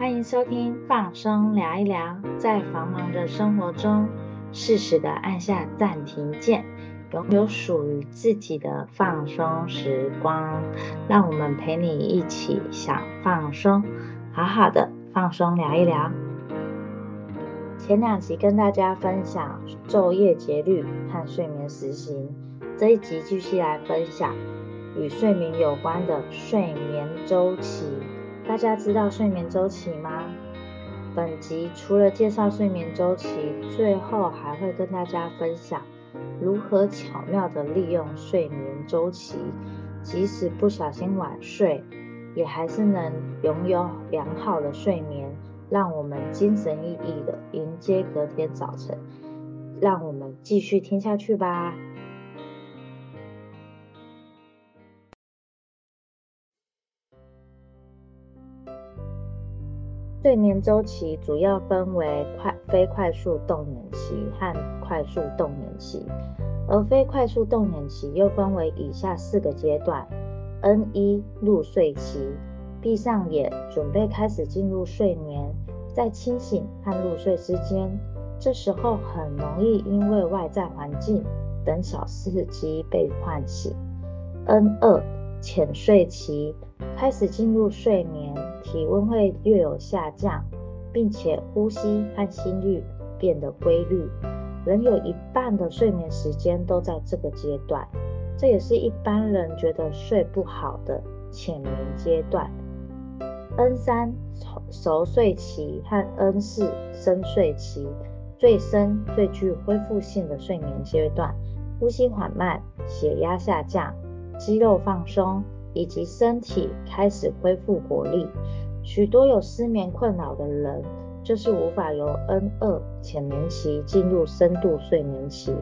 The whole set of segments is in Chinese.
欢迎收听放松聊一聊，在繁忙的生活中，适时的按下暂停键，拥有属于自己的放松时光。让我们陪你一起想放松，好好的放松聊一聊。前两集跟大家分享昼夜节律和睡眠时行，这一集继续来分享与睡眠有关的睡眠周期。大家知道睡眠周期吗？本集除了介绍睡眠周期，最后还会跟大家分享如何巧妙的利用睡眠周期，即使不小心晚睡，也还是能拥有良好的睡眠，让我们精神奕奕的迎接隔天早晨。让我们继续听下去吧。睡眠周期主要分为快非快速动眼期和快速动眼期，而非快速动眼期又分为以下四个阶段：N 一入睡期，闭上眼准备开始进入睡眠，在清醒和入睡之间，这时候很容易因为外在环境等小刺激被唤醒。N 二浅睡期，开始进入睡眠。体温会略有下降，并且呼吸和心率变得规律，人有一半的睡眠时间都在这个阶段，这也是一般人觉得睡不好的浅眠阶段。N 三熟睡期和 N 四深睡期，最深最具恢复性的睡眠阶段，呼吸缓慢，血压下降，肌肉放松。以及身体开始恢复活力，许多有失眠困扰的人就是无法由 N 二浅眠期进入深度睡眠期。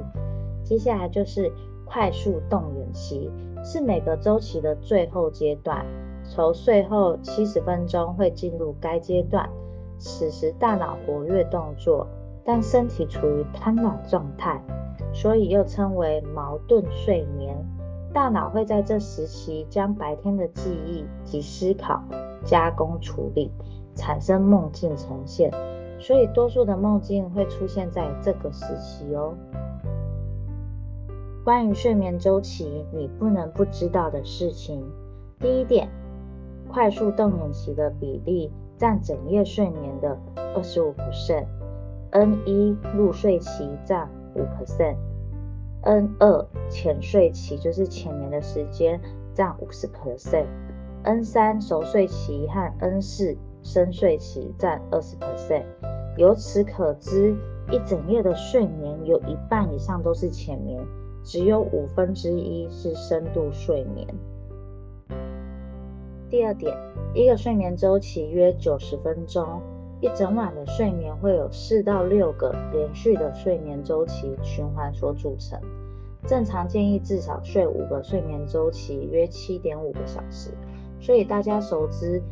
接下来就是快速动眼期，是每个周期的最后阶段，从睡后七十分钟会进入该阶段。此时大脑活跃动作，但身体处于瘫软状态，所以又称为矛盾睡眠。大脑会在这时期将白天的记忆及思考加工处理，产生梦境呈现，所以多数的梦境会出现在这个时期哦。关于睡眠周期，你不能不知道的事情，第一点，快速动眼期的比例占整夜睡眠的二十五 percent，N 一入睡期占五 percent。N 二浅睡期就是浅眠的时间占五十 percent，N 三熟睡期和 N 四深睡期占二十 percent。由此可知，一整夜的睡眠有一半以上都是浅眠，只有五分之一是深度睡眠。第二点，一个睡眠周期约九十分钟。一整晚的睡眠会有四到六个连续的睡眠周期循环所组成。正常建议至少睡五个睡眠周期，约七点五个小时。所以大家熟知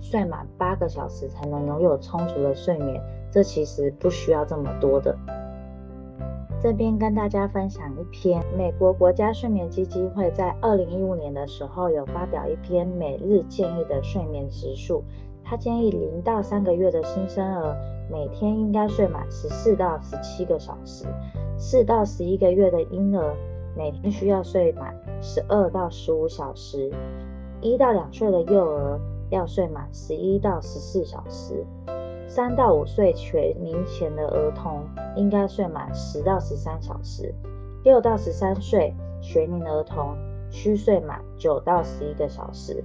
睡满八个小时才能拥有充足的睡眠，这其实不需要这么多的。这边跟大家分享一篇，美国国家睡眠基金会在二零一五年的时候有发表一篇每日建议的睡眠时数。他建议零到三个月的新生儿每天应该睡满十四到十七个小时，四到十一个月的婴儿每天需要睡满十二到十五小时，一到两岁的幼儿要睡满十一到十四小时，三到五岁全龄前的儿童应该睡满十到十三小时，六到十三岁学龄儿童需睡满九到十一个小时。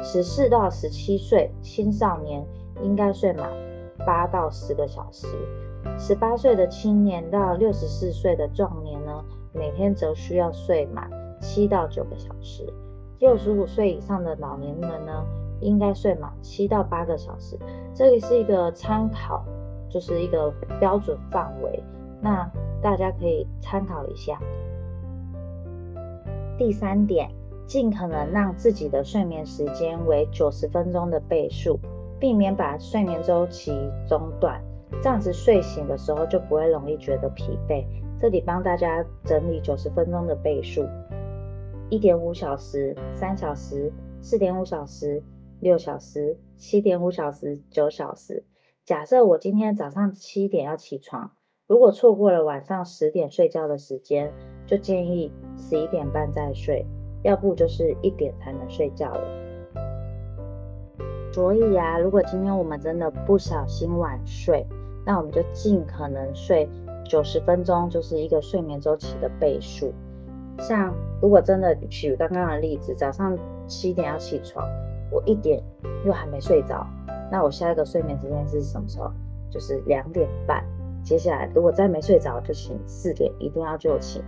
十四到十七岁青少年应该睡满八到十个小时，十八岁的青年到六十四岁的壮年呢，每天则需要睡满七到九个小时。六十五岁以上的老年人呢，应该睡满七到八个小时。这里是一个参考，就是一个标准范围，那大家可以参考一下。第三点。尽可能让自己的睡眠时间为九十分钟的倍数，避免把睡眠周期中断，这样子睡醒的时候就不会容易觉得疲惫。这里帮大家整理九十分钟的倍数：一点五小时、三小时、四点五小时、六小时、七点五小时、九小时。假设我今天早上七点要起床，如果错过了晚上十点睡觉的时间，就建议十一点半再睡，要不就是一点才能睡觉了。所以啊，如果今天我们真的不小心晚睡，那我们就尽可能睡九十分钟，就是一个睡眠周期的倍数。像如果真的举刚刚的例子，早上七点要起床，我一点又还没睡着，那我下一个睡眠时间是什么时候？就是两点半。接下来如果再没睡着，就请四点一定要就寝。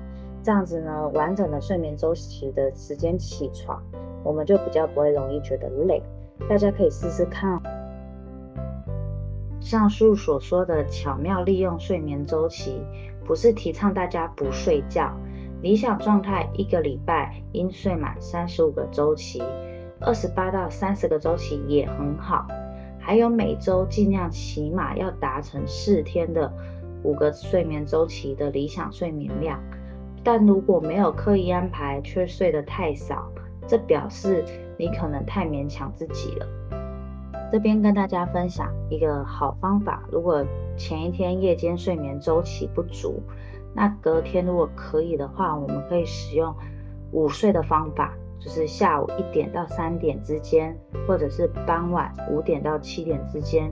这样子呢，完整的睡眠周期的时间起床，我们就比较不会容易觉得累。大家可以试试看。上述所说的巧妙利用睡眠周期，不是提倡大家不睡觉。理想状态一个礼拜应睡满三十五个周期，二十八到三十个周期也很好。还有每周尽量起码要达成四天的五个睡眠周期的理想睡眠量。但如果没有刻意安排却睡得太少，这表示你可能太勉强自己了。这边跟大家分享一个好方法，如果前一天夜间睡眠周期不足，那隔天如果可以的话，我们可以使用午睡的方法，就是下午一点到三点之间，或者是傍晚五点到七点之间，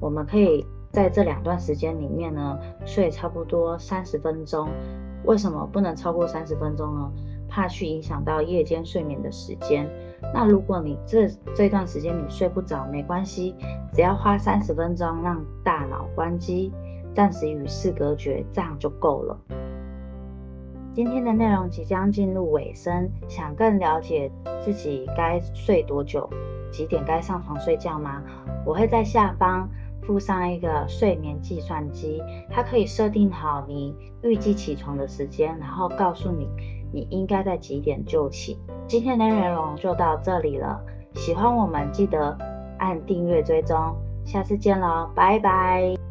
我们可以在这两段时间里面呢睡差不多三十分钟。为什么不能超过三十分钟呢？怕去影响到夜间睡眠的时间。那如果你这这段时间你睡不着，没关系，只要花三十分钟让大脑关机，暂时与世隔绝，这样就够了。今天的内容即将进入尾声，想更了解自己该睡多久，几点该上床睡觉吗？我会在下方附上一个睡眠计算机，它可以设定好你预计起床的时间，然后告诉你。你应该在几点就起？今天的内容就到这里了。喜欢我们记得按订阅追踪，下次见喽，拜拜。